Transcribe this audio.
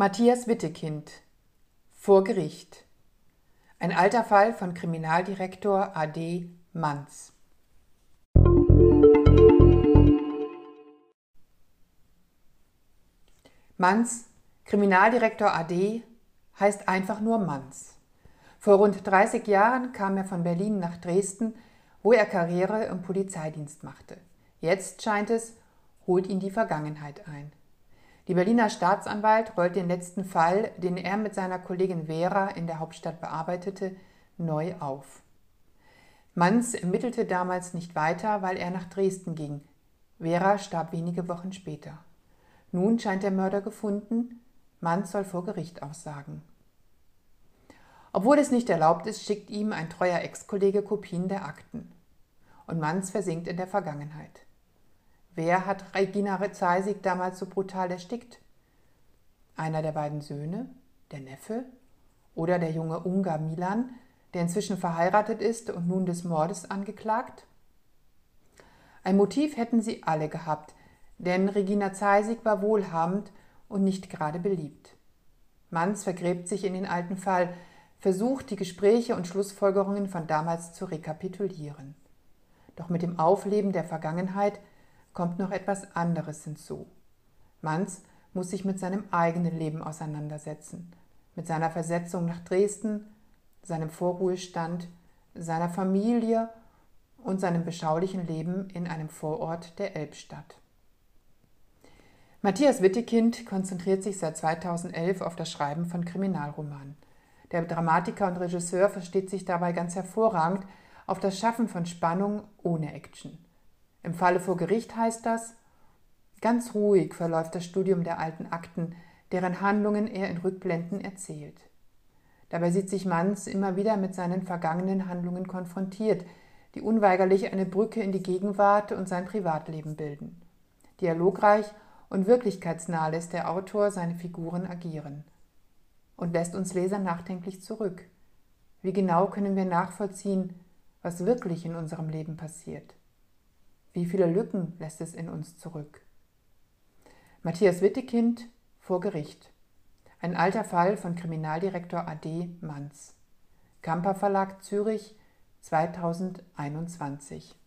Matthias Wittekind vor Gericht. Ein alter Fall von Kriminaldirektor AD Manz. Manz, Kriminaldirektor AD, heißt einfach nur Manz. Vor rund 30 Jahren kam er von Berlin nach Dresden, wo er Karriere im Polizeidienst machte. Jetzt scheint es, holt ihn die Vergangenheit ein. Die Berliner Staatsanwalt rollt den letzten Fall, den er mit seiner Kollegin Vera in der Hauptstadt bearbeitete, neu auf. Manz ermittelte damals nicht weiter, weil er nach Dresden ging. Vera starb wenige Wochen später. Nun scheint der Mörder gefunden, Manz soll vor Gericht aussagen. Obwohl es nicht erlaubt ist, schickt ihm ein treuer Ex-Kollege Kopien der Akten. Und Manz versinkt in der Vergangenheit. Wer hat Regina Zeisig damals so brutal erstickt? Einer der beiden Söhne, der Neffe oder der junge Ungar Milan, der inzwischen verheiratet ist und nun des Mordes angeklagt? Ein Motiv hätten sie alle gehabt, denn Regina Zeisig war wohlhabend und nicht gerade beliebt. Manz vergräbt sich in den alten Fall, versucht die Gespräche und Schlussfolgerungen von damals zu rekapitulieren. Doch mit dem Aufleben der Vergangenheit kommt noch etwas anderes hinzu. Manz muss sich mit seinem eigenen Leben auseinandersetzen, mit seiner Versetzung nach Dresden, seinem Vorruhestand, seiner Familie und seinem beschaulichen Leben in einem Vorort der Elbstadt. Matthias Wittekind konzentriert sich seit 2011 auf das Schreiben von Kriminalromanen. Der Dramatiker und Regisseur versteht sich dabei ganz hervorragend auf das Schaffen von Spannung ohne Action. Im Falle vor Gericht heißt das, ganz ruhig verläuft das Studium der alten Akten, deren Handlungen er in Rückblenden erzählt. Dabei sieht sich Manz immer wieder mit seinen vergangenen Handlungen konfrontiert, die unweigerlich eine Brücke in die Gegenwart und sein Privatleben bilden. Dialogreich und wirklichkeitsnah lässt der Autor seine Figuren agieren und lässt uns Leser nachdenklich zurück. Wie genau können wir nachvollziehen, was wirklich in unserem Leben passiert? Wie viele Lücken lässt es in uns zurück? Matthias Wittekind vor Gericht. Ein alter Fall von Kriminaldirektor AD Manz. Kamper Verlag Zürich 2021.